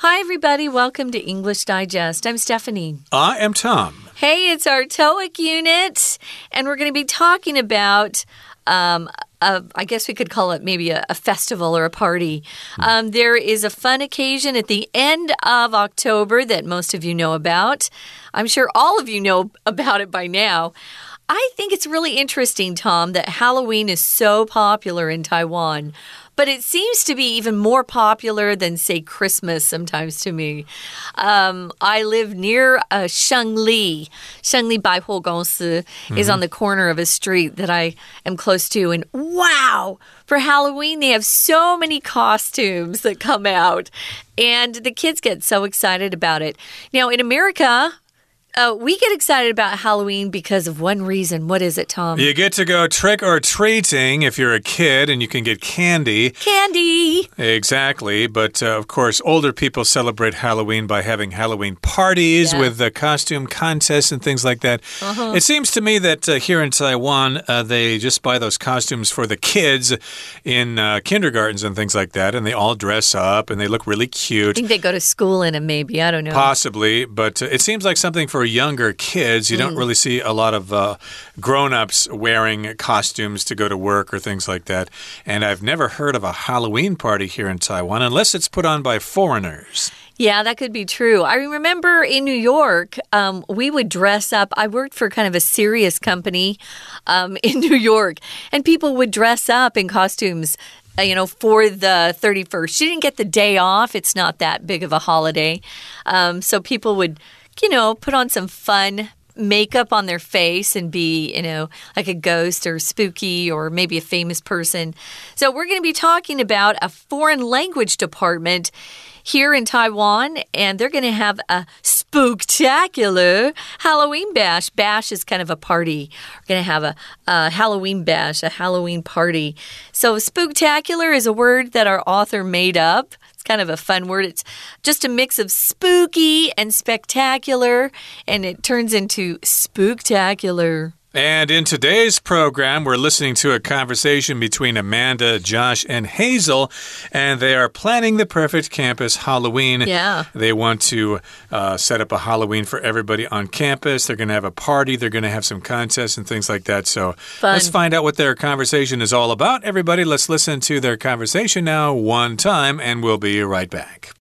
Hi, everybody. Welcome to English Digest. I'm Stephanie. I am Tom. Hey, it's our TOEIC unit, and we're going to be talking about. Um, a, I guess we could call it maybe a, a festival or a party. Um, there is a fun occasion at the end of October that most of you know about. I'm sure all of you know about it by now. I think it's really interesting, Tom, that Halloween is so popular in Taiwan but it seems to be even more popular than, say, Christmas sometimes to me. Um, I live near uh, Shengli. Shengli Baihuo Gongsi is on the corner of a street that I am close to, and wow! For Halloween, they have so many costumes that come out, and the kids get so excited about it. Now, in America, uh, we get excited about Halloween because of one reason. What is it, Tom? You get to go trick or treating if you're a kid and you can get candy. Candy! Exactly. But uh, of course, older people celebrate Halloween by having Halloween parties yeah. with the costume contests and things like that. Uh -huh. It seems to me that uh, here in Taiwan, uh, they just buy those costumes for the kids in uh, kindergartens and things like that, and they all dress up and they look really cute. I think they go to school in them, maybe. I don't know. Possibly. But it seems like something for younger kids, you mm. don't really see a lot of uh, grown ups wearing costumes to go to work or things like that. And I've never heard of a Halloween party here in Taiwan unless it's put on by foreigners. Yeah, that could be true. I remember in New York, um, we would dress up. I worked for kind of a serious company um, in New York, and people would dress up in costumes uh, you know, for the 31st. She didn't get the day off. It's not that big of a holiday. Um, so people would you know, put on some fun makeup on their face and be, you know, like a ghost or spooky or maybe a famous person. So, we're going to be talking about a foreign language department here in Taiwan, and they're going to have a spooktacular Halloween bash. Bash is kind of a party. We're going to have a, a Halloween bash, a Halloween party. So, spooktacular is a word that our author made up kind of a fun word. It's just a mix of spooky and spectacular, and it turns into spooktacular. And in today's program, we're listening to a conversation between Amanda, Josh, and Hazel, and they are planning the perfect campus Halloween. Yeah. They want to uh, set up a Halloween for everybody on campus. They're going to have a party, they're going to have some contests and things like that. So Fun. let's find out what their conversation is all about. Everybody, let's listen to their conversation now, one time, and we'll be right back.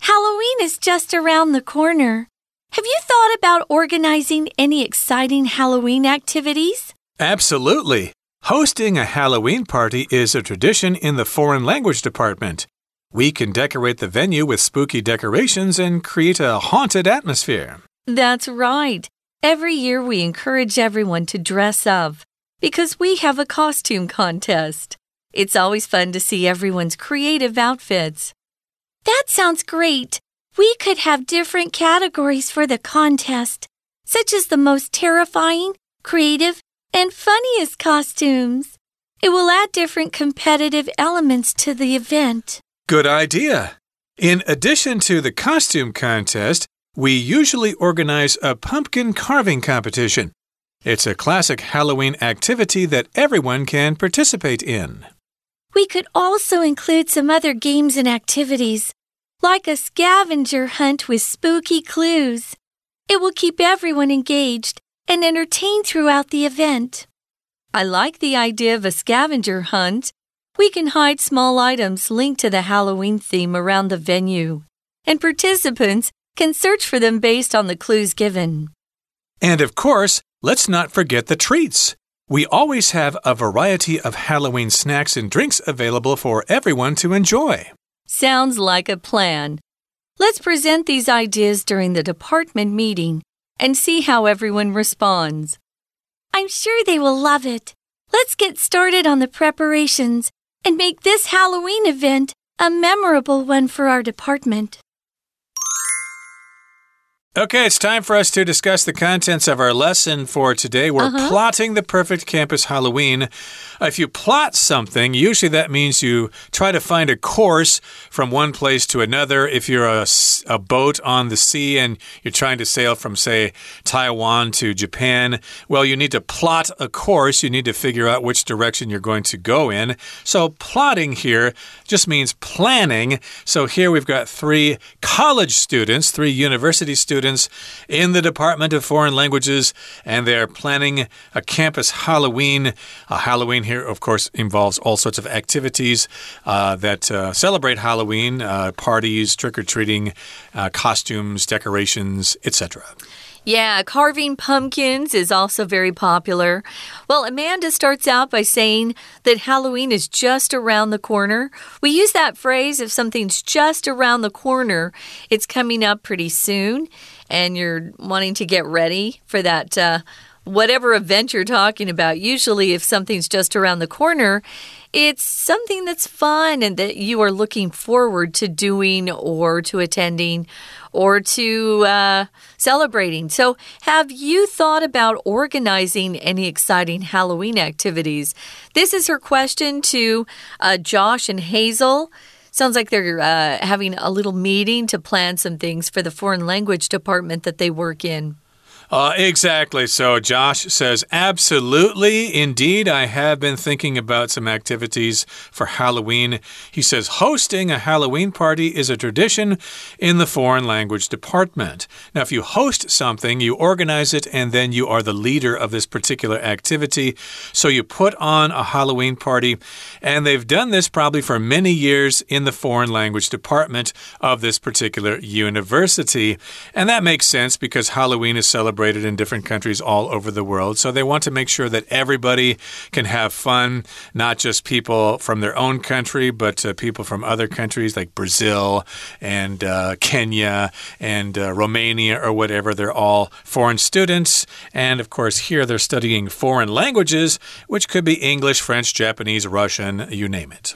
Halloween is just around the corner. Have you thought about organizing any exciting Halloween activities? Absolutely. Hosting a Halloween party is a tradition in the foreign language department. We can decorate the venue with spooky decorations and create a haunted atmosphere. That's right. Every year we encourage everyone to dress up because we have a costume contest. It's always fun to see everyone's creative outfits. That sounds great. We could have different categories for the contest, such as the most terrifying, creative, and funniest costumes. It will add different competitive elements to the event. Good idea. In addition to the costume contest, we usually organize a pumpkin carving competition. It's a classic Halloween activity that everyone can participate in. We could also include some other games and activities like a scavenger hunt with spooky clues. It will keep everyone engaged and entertained throughout the event. I like the idea of a scavenger hunt. We can hide small items linked to the Halloween theme around the venue, and participants can search for them based on the clues given. And of course, let's not forget the treats. We always have a variety of Halloween snacks and drinks available for everyone to enjoy. Sounds like a plan. Let's present these ideas during the department meeting and see how everyone responds. I'm sure they will love it. Let's get started on the preparations and make this Halloween event a memorable one for our department. Okay, it's time for us to discuss the contents of our lesson for today. We're uh -huh. plotting the perfect campus Halloween. If you plot something, usually that means you try to find a course from one place to another. If you're a, a boat on the sea and you're trying to sail from, say, Taiwan to Japan, well, you need to plot a course. You need to figure out which direction you're going to go in. So, plotting here just means planning. So, here we've got three college students, three university students in the Department of Foreign Languages, and they're planning a campus Halloween, a Halloween here, of course, involves all sorts of activities uh, that uh, celebrate Halloween uh, parties, trick or treating, uh, costumes, decorations, etc. Yeah, carving pumpkins is also very popular. Well, Amanda starts out by saying that Halloween is just around the corner. We use that phrase if something's just around the corner, it's coming up pretty soon, and you're wanting to get ready for that. Uh, whatever event you're talking about, usually if something's just around the corner, it's something that's fun and that you are looking forward to doing or to attending or to uh, celebrating. So, have you thought about organizing any exciting Halloween activities? This is her question to uh, Josh and Hazel. Sounds like they're uh, having a little meeting to plan some things for the foreign language department that they work in. Uh, exactly. So Josh says, absolutely. Indeed, I have been thinking about some activities for Halloween. He says, hosting a Halloween party is a tradition in the foreign language department. Now, if you host something, you organize it, and then you are the leader of this particular activity. So you put on a Halloween party, and they've done this probably for many years in the foreign language department of this particular university. And that makes sense because Halloween is celebrated celebrated in different countries all over the world. So they want to make sure that everybody can have fun, not just people from their own country, but uh, people from other countries like Brazil and uh, Kenya and uh, Romania or whatever. They're all foreign students. And of course, here they're studying foreign languages, which could be English, French, Japanese, Russian, you name it.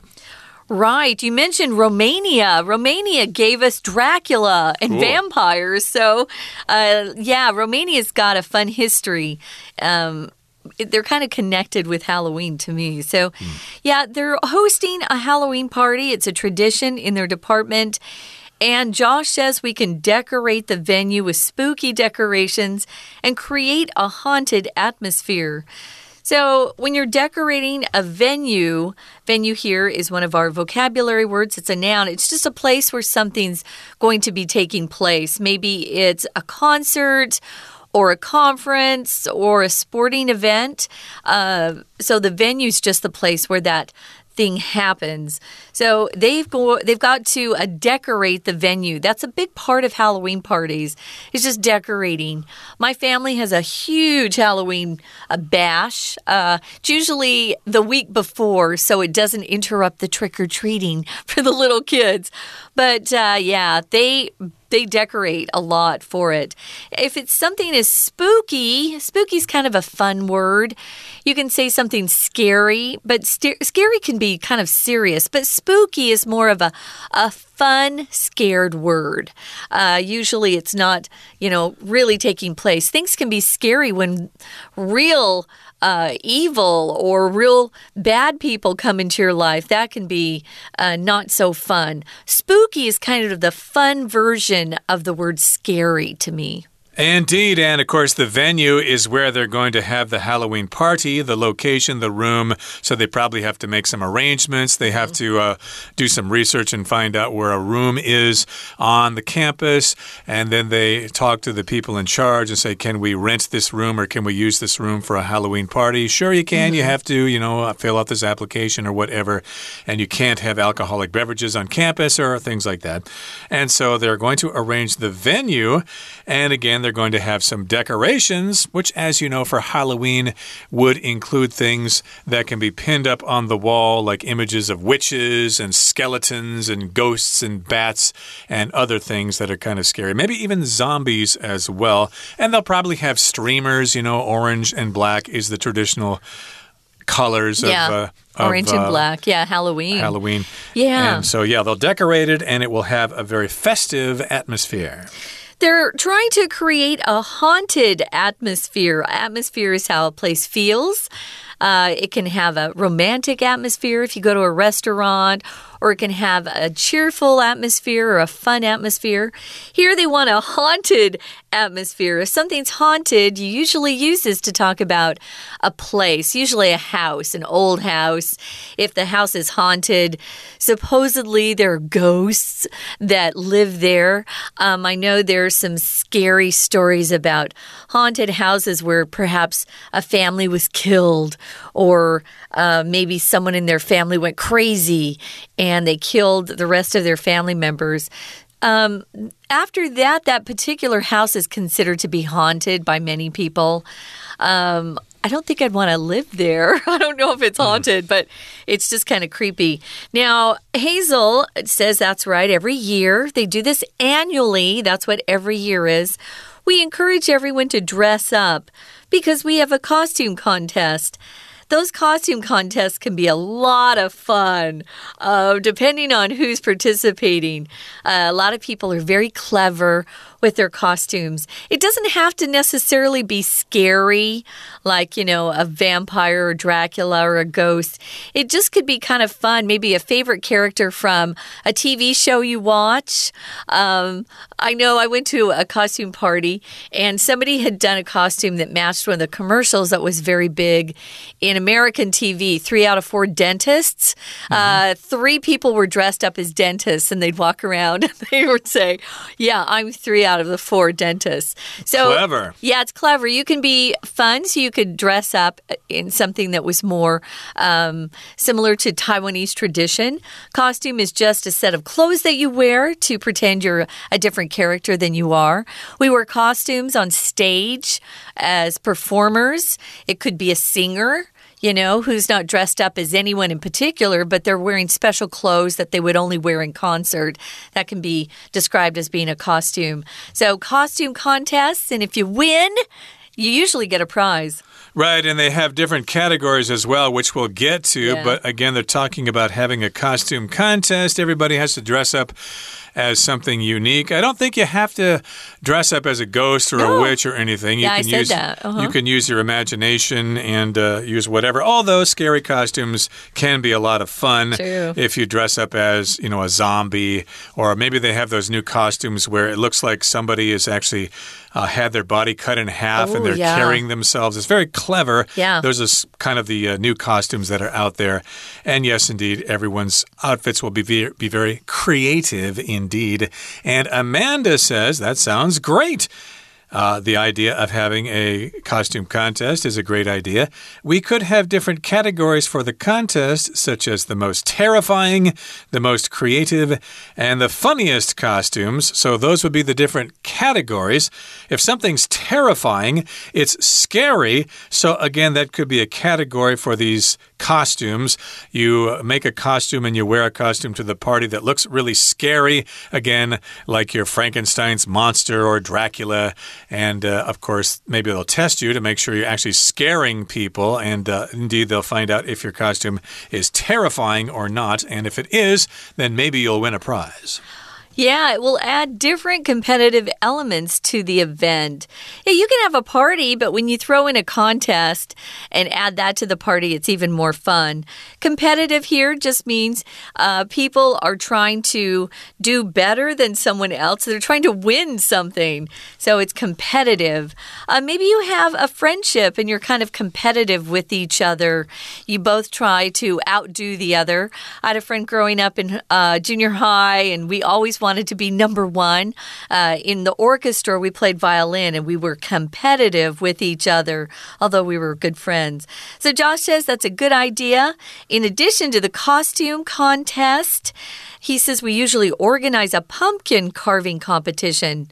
Right. You mentioned Romania. Romania gave us Dracula and cool. vampires. So, uh, yeah, Romania's got a fun history. Um, they're kind of connected with Halloween to me. So, mm. yeah, they're hosting a Halloween party. It's a tradition in their department. And Josh says we can decorate the venue with spooky decorations and create a haunted atmosphere. So, when you're decorating a venue, venue here is one of our vocabulary words. It's a noun. It's just a place where something's going to be taking place. Maybe it's a concert or a conference or a sporting event. Uh, so the venue's just the place where that thing happens. So they've go they've got to uh, decorate the venue. That's a big part of Halloween parties. It's just decorating. My family has a huge Halloween uh, bash. Uh, it's usually the week before, so it doesn't interrupt the trick or treating for the little kids. But uh, yeah, they they decorate a lot for it. If it's something as spooky, spooky is kind of a fun word. You can say something scary, but scary can be kind of serious. But spooky is more of a, a fun, scared word. Uh, usually it's not, you know, really taking place. Things can be scary when real uh, evil or real bad people come into your life, that can be uh, not so fun. Spooky is kind of the fun version of the word scary to me. Indeed. And of course, the venue is where they're going to have the Halloween party, the location, the room. So they probably have to make some arrangements. They have to uh, do some research and find out where a room is on the campus. And then they talk to the people in charge and say, can we rent this room or can we use this room for a Halloween party? Sure, you can. Mm -hmm. You mm-hmm. have to, you know, fill out this application or whatever. And you can't have alcoholic beverages on campus or things like that. And so they're going to arrange the venue. And again, they're going to have some decorations, which, as you know, for Halloween would include things that can be pinned up on the wall, like images of witches and skeletons and ghosts and bats and other things that are kind of scary. Maybe even zombies as well. And they'll probably have streamers, you know, orange and black is the traditional colors yeah. of. Uh, Orange and uh, black, yeah, Halloween. Halloween. Yeah. And so, yeah, they'll decorate it and it will have a very festive atmosphere. They're trying to create a haunted atmosphere. Atmosphere is how a place feels. Uh, it can have a romantic atmosphere if you go to a restaurant or it can have a cheerful atmosphere or a fun atmosphere. Here they want a haunted atmosphere. If something's haunted, you usually use this to talk about a place, usually a house, an old house. If the house is haunted, supposedly there are ghosts that live there. Um, I know there are some scary stories about haunted houses where perhaps a family was killed or uh, maybe someone in their family went crazy and they killed the rest of their family members. Um, after that, that particular house is considered to be haunted by many people. Um, I don't think I'd want to live there. I don't know if it's hmm. haunted, but it's just kind of creepy. Now, Hazel says that's right. Every year, they do this annually. That's what every year is. We encourage everyone to dress up because we have a costume contest. Those costume contests can be a lot of fun, uh, depending on who's participating. Uh, a lot of people are very clever with their costumes. It doesn't have to necessarily be scary, like, you know, a vampire or Dracula or a ghost. It just could be kind of fun. Maybe a favorite character from a TV show you watch. Um, I know I went to a costume party and somebody had done a costume that matched one of the commercials that was very big in American TV. Three out of four dentists. Mm -hmm. uh, three people were dressed up as dentists and they'd walk around and they would say, Yeah, I'm three out out of the four dentists. So clever. Yeah, it's clever. You can be fun, so you could dress up in something that was more um, similar to Taiwanese tradition. Costume is just a set of clothes that you wear to pretend you're a different character than you are. We wear costumes on stage as performers. It could be a singer you know, who's not dressed up as anyone in particular, but they're wearing special clothes that they would only wear in concert. That can be described as being a costume. So, costume contests, and if you win, you usually get a prize. Right, and they have different categories as well, which we'll get to. Yeah. But again, they're talking about having a costume contest. Everybody has to dress up as something unique. I don't think you have to dress up as a ghost or no. a witch or anything. You yeah, can I use uh -huh. you can use your imagination and uh, use whatever. Although scary costumes can be a lot of fun True. if you dress up as you know a zombie or maybe they have those new costumes where it looks like somebody is actually uh, had their body cut in half oh, and they're yeah. carrying themselves. It's very clever. Yeah. Those are kind of the uh, new costumes that are out there. And yes, indeed, everyone's outfits will be, ve be very creative indeed. And Amanda says that sounds great. Uh, the idea of having a costume contest is a great idea. We could have different categories for the contest, such as the most terrifying, the most creative, and the funniest costumes. So, those would be the different categories. If something's terrifying, it's scary. So, again, that could be a category for these costumes. You make a costume and you wear a costume to the party that looks really scary. Again, like your Frankenstein's monster or Dracula. And uh, of course, maybe they'll test you to make sure you're actually scaring people. And uh, indeed, they'll find out if your costume is terrifying or not. And if it is, then maybe you'll win a prize. Yeah, it will add different competitive elements to the event. Yeah, you can have a party, but when you throw in a contest and add that to the party, it's even more fun. Competitive here just means uh, people are trying to do better than someone else. They're trying to win something. So it's competitive. Uh, maybe you have a friendship and you're kind of competitive with each other. You both try to outdo the other. I had a friend growing up in uh, junior high, and we always wanted to be number one. Uh, in the orchestra, we played violin and we were competitive with each other, although we were good friends. So Josh says that's a good idea. In addition to the costume contest, he says we usually organize a pumpkin carving competition.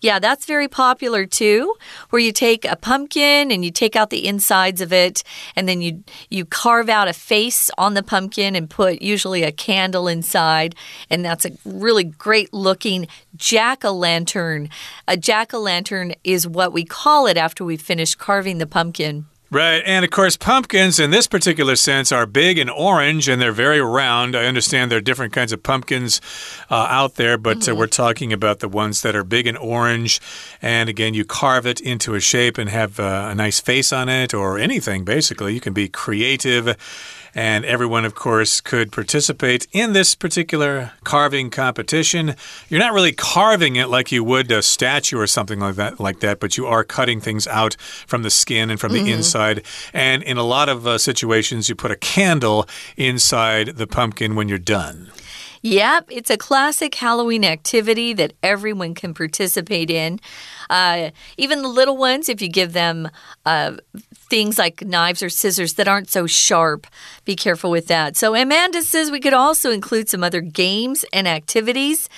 Yeah, that's very popular too, where you take a pumpkin and you take out the insides of it, and then you you carve out a face on the pumpkin and put usually a candle inside, and that's a really great looking jack o' lantern. A jack o' lantern is what we call it after we finish carving the pumpkin. Right. And of course, pumpkins in this particular sense are big and orange and they're very round. I understand there are different kinds of pumpkins uh, out there, but mm -hmm. uh, mm-hmm. we're talking about the ones that are big and orange. And again, you carve it into a shape and have uh, a nice face on it or anything, basically. You can be creative and everyone, of course, could participate in this particular carving competition. You're not really carving it like you would a statue or something like that, like that, but you are cutting things out from the skin and from the mm -hmm. inside. And in a lot of uh, situations, you put a candle inside the pumpkin when you're done. Yep, it's a classic Halloween activity that everyone can participate in. Uh, even the little ones, if you give them uh, things like knives or scissors that aren't so sharp. Be careful with that. So, Amanda says we could also include some other games and activities.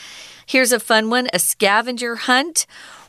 Here's a fun one a scavenger hunt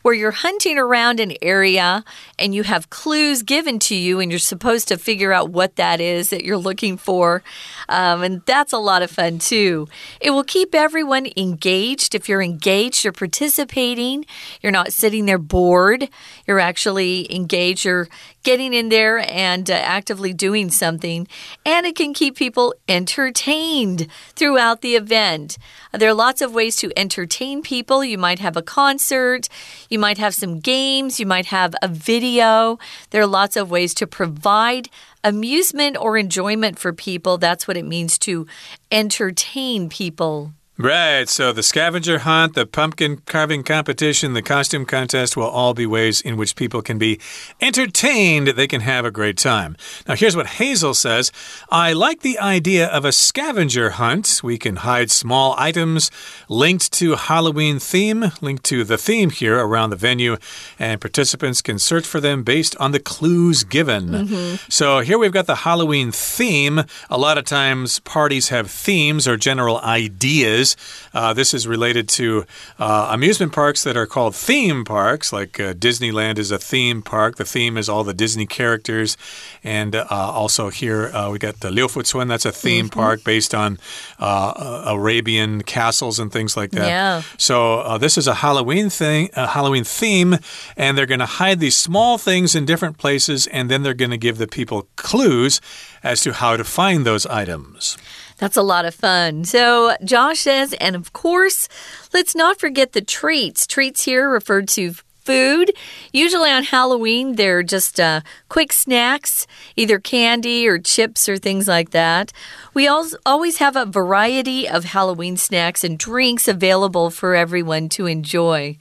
where you're hunting around an area and you have clues given to you, and you're supposed to figure out what that is that you're looking for. Um, and that's a lot of fun, too. It will keep everyone engaged. If you're engaged, you're participating, you're not sitting there bored, you're actually engaged, you're getting in there and uh, actively doing something. And it can keep people entertained throughout the event. There are lots of ways to entertain people. You might have a concert, you might have some games, you might have a video. There are lots of ways to provide amusement or enjoyment for people. That's what it means to entertain people. Right. So the scavenger hunt, the pumpkin carving competition, the costume contest will all be ways in which people can be entertained. They can have a great time. Now, here's what Hazel says I like the idea of a scavenger hunt. We can hide small items linked to Halloween theme, linked to the theme here around the venue, and participants can search for them based on the clues given. Mm -hmm. So here we've got the Halloween theme. A lot of times parties have themes or general ideas. Uh, this is related to uh, amusement parks that are called theme parks, like uh, Disneyland is a theme park. The theme is all the Disney characters. And uh, also here uh, we got the Liufucun, that's a theme mm -hmm. park based on uh, Arabian castles and things like that. Yeah. So this is a Halloween thing, a Halloween theme, and they're going to hide these small things in different places, and then they're going to give the people clues as to how to find those items. That's a lot of fun. So, Josh says, and of course, let's not forget the treats. Treats here referred to food. Usually on Halloween, they're just uh, quick snacks, either candy or chips or things like that. We always have a variety of Halloween snacks and drinks available for everyone to enjoy.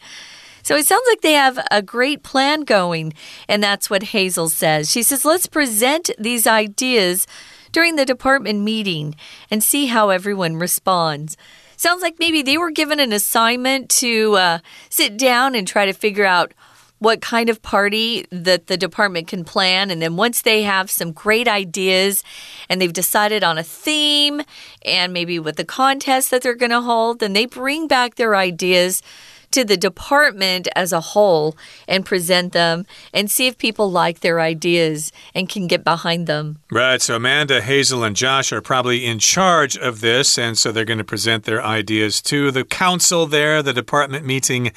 So it sounds like they have a great plan going, and that's what Hazel says. She says, let's present these ideas during the department meeting and see how everyone responds. Sounds like maybe they were given an assignment to uh, sit down and try to figure out what kind of party that the department can plan. And then once they have some great ideas and they've decided on a theme and maybe with the contest that they're going to hold, then they bring back their ideas to the department as a whole and present them and see if people like their ideas and can get behind them. Right. So Amanda, Hazel, and Josh are probably in charge of this. And so they're going to present their ideas to the council there, the department meeting.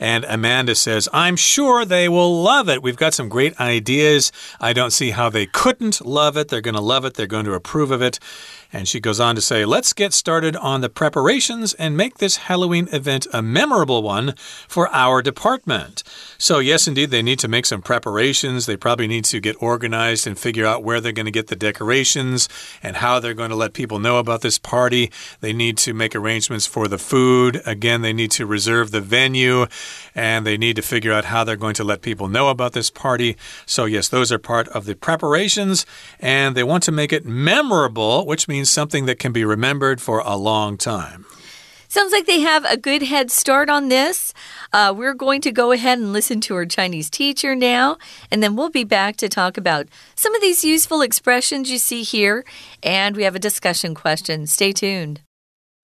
And Amanda says, I'm sure they will love it. We've got some great ideas. I don't see how they couldn't love it. They're going to love it. They're going to approve of it. And she goes on to say, let's get started on the preparations and make this Halloween event a memorable one for our department. So, yes, indeed, they need to make some preparations. They probably need to get organized and figure out where they're going to get the decorations and how they're going to let people know about this party. They need to make arrangements for the food. Again, they need to reserve the venue and they need to figure out how they're going to let people know about this party. So, yes, those are part of the preparations and they want to make it memorable, which means something that can be remembered for a long time. Sounds like they have a good head start on this. Uh, we're going to go ahead and listen to our Chinese teacher now, and then we'll be back to talk about some of these useful expressions you see here, and we have a discussion question. Stay tuned.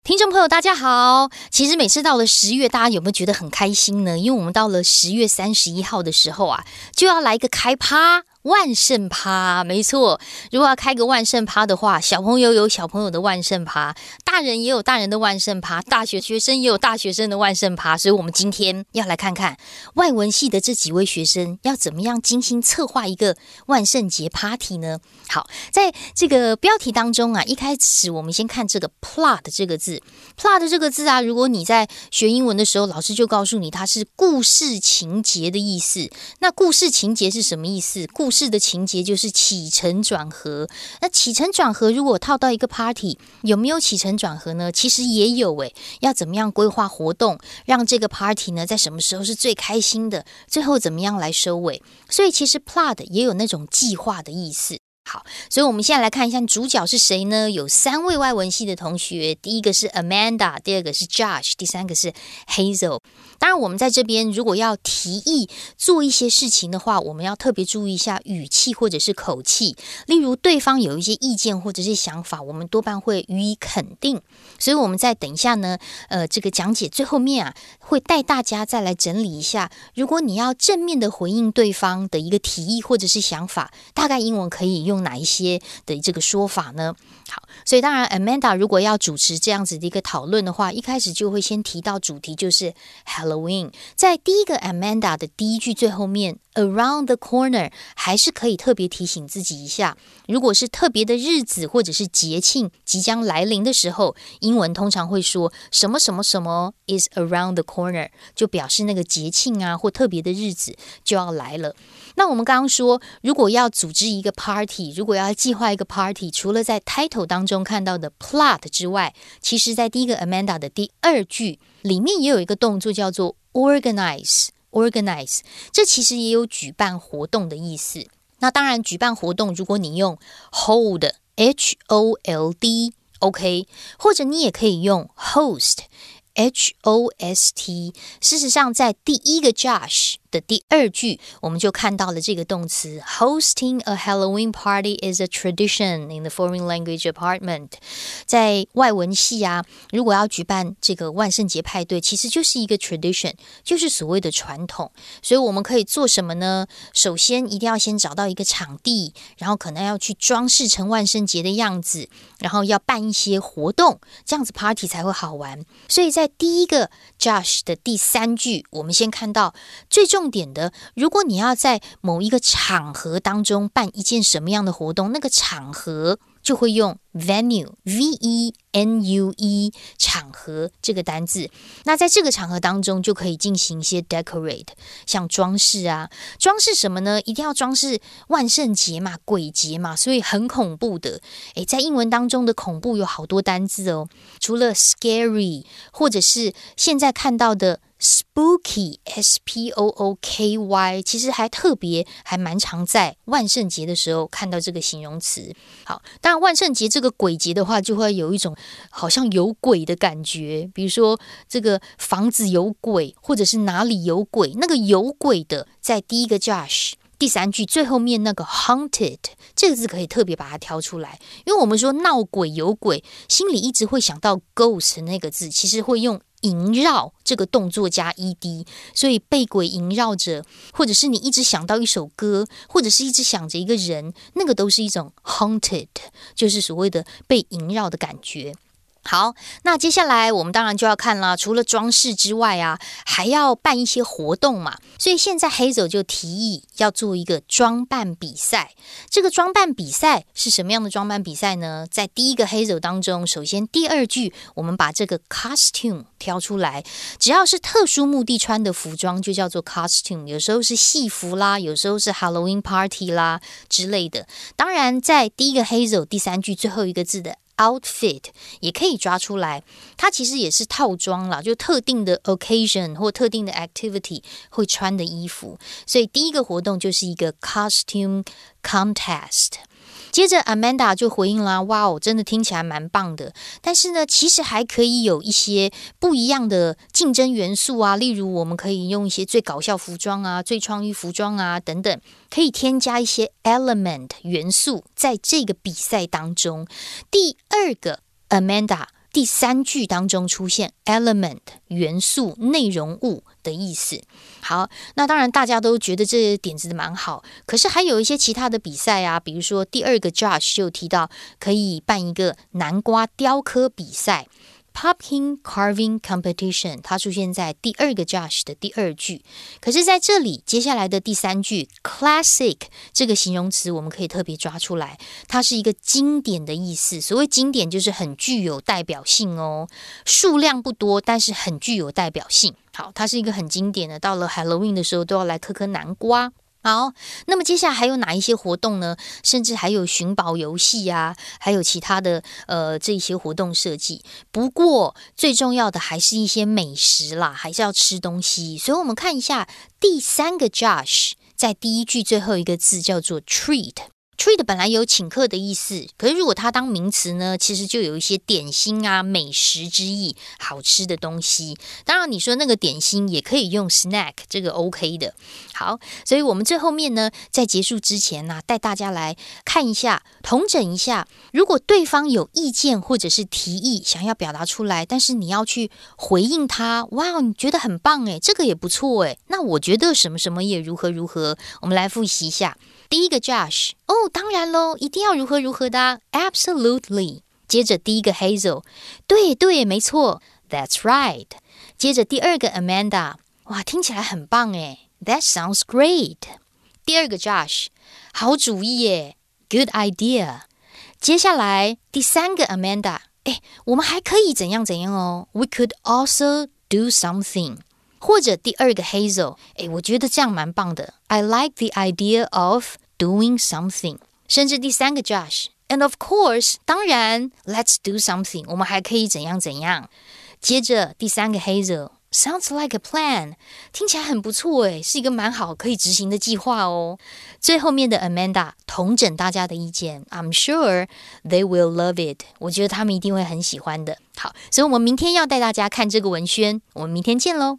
听众朋友，大家好！其实每次到了十月，大家有没有觉得很开心呢？因为我们到了十月三十一号的时候啊，就要来一个开趴。 万圣趴，没错。如果要开个万圣趴的话，小朋友有小朋友的万圣趴，大人也有大人的万圣趴，大学学生也有大学生的万圣趴。所以，我们今天要来看看外文系的这几位学生要怎么样精心策划一个万圣节 party 呢？好，在这个标题当中啊，一开始我们先看这个 plot 这个字，plot 这个字啊，如果你在学英文的时候，老师就告诉你它是故事情节的意思。那故事情节是什么意思？故事的情节就是起承转合。那起承转合如果套到一个 party，有没有起承转合呢？其实也有诶。要怎么样规划活动，让这个 party 呢在什么时候是最开心的？最后怎么样来收尾？所以其实 plot 也有那种计划的意思。好，所以我们现在来看一下主角是谁呢？有三位外文系的同学，第一个是 Amanda，第二个是 Josh，第三个是 Hazel。当然，我们在这边如果要提议做一些事情的话，我们要特别注意一下语气或者是口气。例如，对方有一些意见或者是想法，我们多半会予以肯定。所以，我们在等一下呢，呃，这个讲解最后面啊，会带大家再来整理一下。如果你要正面的回应对方的一个提议或者是想法，大概英文可以用哪一些的这个说法呢？好，所以当然，Amanda 如果要主持这样子的一个讨论的话，一开始就会先提到主题就是 Halloween。在第一个 Amanda 的第一句最后面，Around the corner，还是可以特别提醒自己一下，如果是特别的日子或者是节庆即将来临的时候，英文通常会说什么什么什么 is around the corner，就表示那个节庆啊或特别的日子就要来了。那我们刚刚说，如果要组织一个 party，如果要计划一个 party，除了在 title 当中看到的 plot 之外，其实在第一个 Amanda 的第二句里面也有一个动作叫做 organize。Organize 这其实也有举办活动的意思。那当然，举办活动如果你用 hold h o l d OK，或者你也可以用 host。H O S T，事实上，在第一个 Josh 的第二句，我们就看到了这个动词。Hosting a Halloween party is a tradition in the foreign language apartment。在外文系啊，如果要举办这个万圣节派对，其实就是一个 tradition，就是所谓的传统。所以我们可以做什么呢？首先，一定要先找到一个场地，然后可能要去装饰成万圣节的样子，然后要办一些活动，这样子 party 才会好玩。所以在第一个 Josh 的第三句，我们先看到最重重点的。如果你要在某一个场合当中办一件什么样的活动，那个场合。就会用 venue v e n u e 场合这个单字。那在这个场合当中，就可以进行一些 decorate，像装饰啊，装饰什么呢？一定要装饰万圣节嘛，鬼节嘛，所以很恐怖的。诶，在英文当中的恐怖有好多单字哦，除了 scary，或者是现在看到的。Spooky, S P O O K Y，其实还特别还蛮常在万圣节的时候看到这个形容词。好，当然万圣节这这个鬼节的话，就会有一种好像有鬼的感觉，比如说这个房子有鬼，或者是哪里有鬼。那个有鬼的，在第一个 Josh 第三句最后面那个 haunted 这个字可以特别把它挑出来，因为我们说闹鬼有鬼，心里一直会想到 ghost 那个字，其实会用。萦绕这个动作加 ed，所以被鬼萦绕着，或者是你一直想到一首歌，或者是一直想着一个人，那个都是一种 haunted，就是所谓的被萦绕的感觉。好，那接下来我们当然就要看了，除了装饰之外啊，还要办一些活动嘛。所以现在 Hazel 就提议要做一个装扮比赛。这个装扮比赛是什么样的装扮比赛呢？在第一个 Hazel 当中，首先第二句我们把这个 costume 挑出来，只要是特殊目的穿的服装就叫做 costume。有时候是戏服啦，有时候是 Halloween party 啦之类的。当然，在第一个 Hazel 第三句最后一个字的。Outfit 也可以抓出来，它其实也是套装啦，就特定的 occasion 或特定的 activity 会穿的衣服。所以第一个活动就是一个 costume contest。接着，Amanda 就回应啦：“哇哦，真的听起来蛮棒的。但是呢，其实还可以有一些不一样的竞争元素啊，例如我们可以用一些最搞笑服装啊、最创意服装啊等等，可以添加一些 element 元素在这个比赛当中。第二个，Amanda。”第三句当中出现 element 元素、内容物的意思。好，那当然大家都觉得这点子蛮好，可是还有一些其他的比赛啊，比如说第二个 Josh 就提到可以办一个南瓜雕刻比赛。Pumpkin carving competition，它出现在第二个 Josh 的第二句。可是在这里，接下来的第三句 classic 这个形容词，我们可以特别抓出来，它是一个经典的意思。所谓经典，就是很具有代表性哦，数量不多，但是很具有代表性。好，它是一个很经典的，到了 Halloween 的时候都要来嗑嗑南瓜。好，那么接下来还有哪一些活动呢？甚至还有寻宝游戏啊，还有其他的呃这些活动设计。不过最重要的还是一些美食啦，还是要吃东西。所以我们看一下第三个 Josh 在第一句最后一个字叫做 treat。Treat 本来有请客的意思，可是如果它当名词呢，其实就有一些点心啊、美食之意，好吃的东西。当然，你说那个点心也可以用 snack，这个 OK 的。好，所以我们最后面呢，在结束之前呢，带大家来看一下，统整一下，如果对方有意见或者是提议想要表达出来，但是你要去回应他，哇，你觉得很棒诶，这个也不错诶。那我觉得什么什么也如何如何，我们来复习一下。第一个 Josh，哦，当然喽，一定要如何如何的，Absolutely。接着第一个 Hazel，对对，没错，That's right。接着第二个 Amanda，哇，听起来很棒诶 t h a t sounds great。第二个 Josh，好主意耶，Good idea。接下来第三个 Amanda，哎，我们还可以怎样怎样哦，We could also do something。 或者第二个 Hazel，哎，我觉得这样蛮棒的。I like the idea of doing something。甚至第三个 Josh，and of course，当然，Let's do something。我们还可以怎样怎样。接着第三个 Hazel，sounds like a plan，听起来很不错诶，是一个蛮好可以执行的计划哦。最后面的 Amanda 同整大家的意见，I'm sure they will love it。我觉得他们一定会很喜欢的。好，所以我们明天要带大家看这个文宣，我们明天见喽。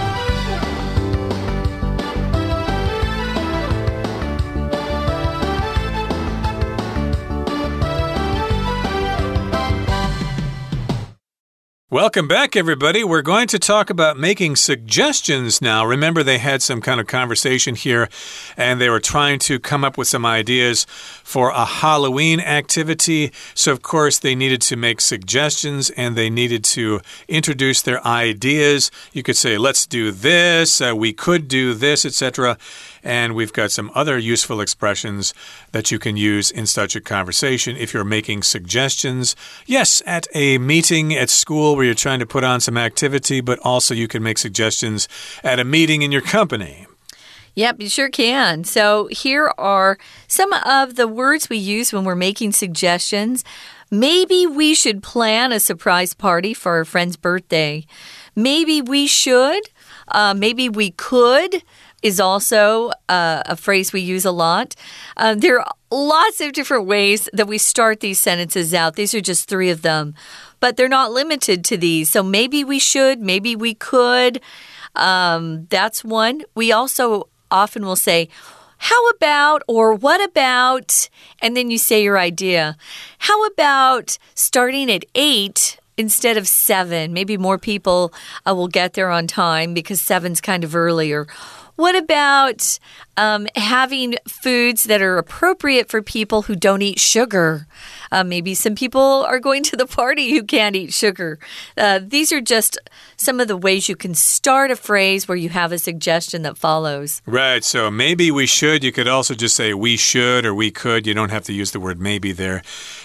Welcome back, everybody. We're going to talk about making suggestions now. Remember, they had some kind of conversation here and they were trying to come up with some ideas for a Halloween activity. So, of course, they needed to make suggestions and they needed to introduce their ideas. You could say, let's do this, uh, we could do this, etc. And we've got some other useful expressions that you can use in such a conversation if you're making suggestions. Yes, at a meeting at school where you're trying to put on some activity, but also you can make suggestions at a meeting in your company. Yep, you sure can. So here are some of the words we use when we're making suggestions. Maybe we should plan a surprise party for our friend's birthday. Maybe we should. Uh, maybe we could is also uh, a phrase we use a lot. Uh, there are lots of different ways that we start these sentences out. These are just three of them, but they're not limited to these. So maybe we should, maybe we could. Um, that's one. We also often will say, how about or what about? And then you say your idea. How about starting at eight instead of seven? Maybe more people uh, will get there on time because seven's kind of earlier. What about um, having foods that are appropriate for people who don't eat sugar? Uh, maybe some people are going to the party who can't eat sugar. Uh, these are just some of the ways you can start a phrase where you have a suggestion that follows. Right. So maybe we should. You could also just say we should or we could. You don't have to use the word maybe there.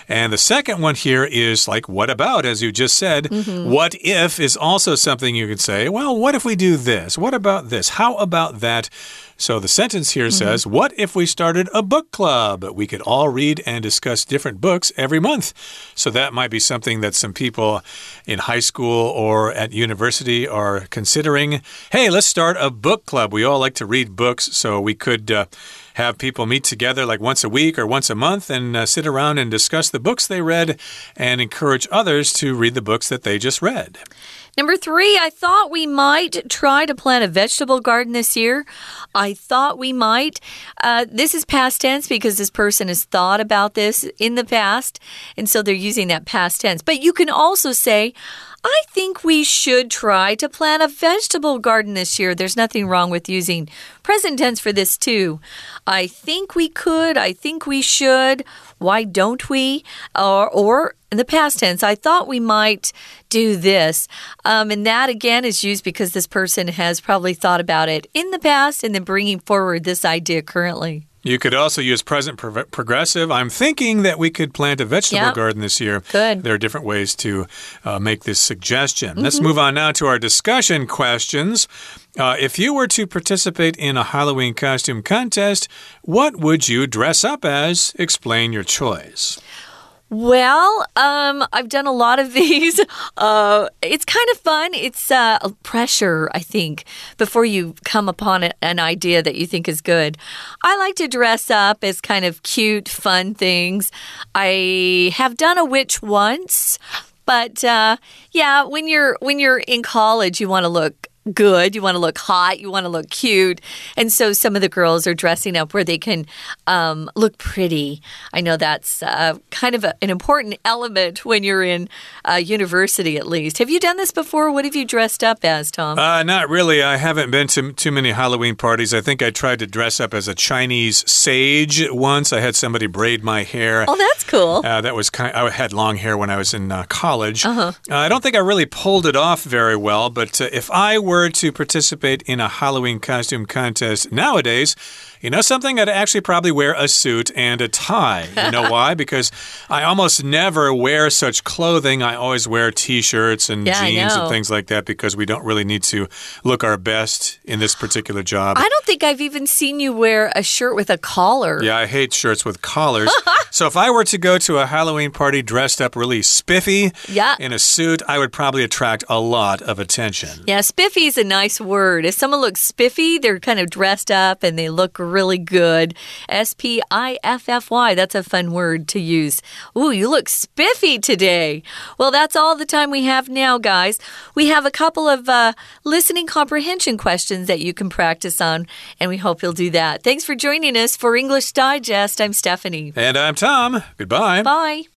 And the second one here is like what about, as you just said. Mm -hmm. What if is also something you could say, well, what if we do this? What about this? How about that? So the sentence here mm -hmm. says, What if we started a book club? We could all read and discuss different books every month. So that might be something that some people in high school or at university are considering. Hey, let's start a book club. We all like to read books, so we could. Uh, have people meet together like once a week or once a month and uh, sit around and discuss the books they read and encourage others to read the books that they just read. Number three, I thought we might try to plant a vegetable garden this year. I thought we might. Uh, this is past tense because this person has thought about this in the past, and so they're using that past tense. But you can also say, I think we should try to plant a vegetable garden this year. There's nothing wrong with using present tense for this, too. I think we could. I think we should. Why don't we? Or, or in the past tense, I thought we might do this. Um, and that again is used because this person has probably thought about it in the past and then bringing forward this idea currently. You could also use present pro progressive. I'm thinking that we could plant a vegetable yep. garden this year. Good. There are different ways to uh, make this suggestion. Mm -hmm. Let's move on now to our discussion questions. Uh, if you were to participate in a Halloween costume contest, what would you dress up as? Explain your choice. Well, um, I've done a lot of these. Uh, it's kind of fun. It's uh, pressure, I think, before you come upon an idea that you think is good. I like to dress up as kind of cute, fun things. I have done a witch once, but uh, yeah, when you're when you're in college, you want to look good. You want to look hot. You want to look cute. And so some of the girls are dressing up where they can um, look pretty. I know that's uh, kind of a, an important element when you're in uh, university, at least. Have you done this before? What have you dressed up as, Tom? Uh, not really. I haven't been to too many Halloween parties. I think I tried to dress up as a Chinese sage once. I had somebody braid my hair. Oh, that's cool. Uh, that was kind. I had long hair when I was in uh, college. -huh. I don't think I really pulled it off very well. But uh, if I were were to participate in a Halloween costume contest nowadays, you know something? I'd actually probably wear a suit and a tie. You know why? Because I almost never wear such clothing. I always wear t shirts and yeah, jeans and things like that because we don't really need to look our best in this particular job. I don't think I've even seen you wear a shirt with a collar. Yeah, I hate shirts with collars. so if I were to go to a Halloween party dressed up really spiffy yeah. in a suit, I would probably attract a lot of attention. Yeah, spiffy is a nice word. If someone looks spiffy, they're kind of dressed up and they look really good. S P I F F Y. That's a fun word to use. Ooh, you look spiffy today. Well, that's all the time we have now, guys. We have a couple of uh, listening comprehension questions that you can practice on, and we hope you'll do that. Thanks for joining us for English Digest. I'm Stephanie. And I'm Tom. Goodbye. Bye.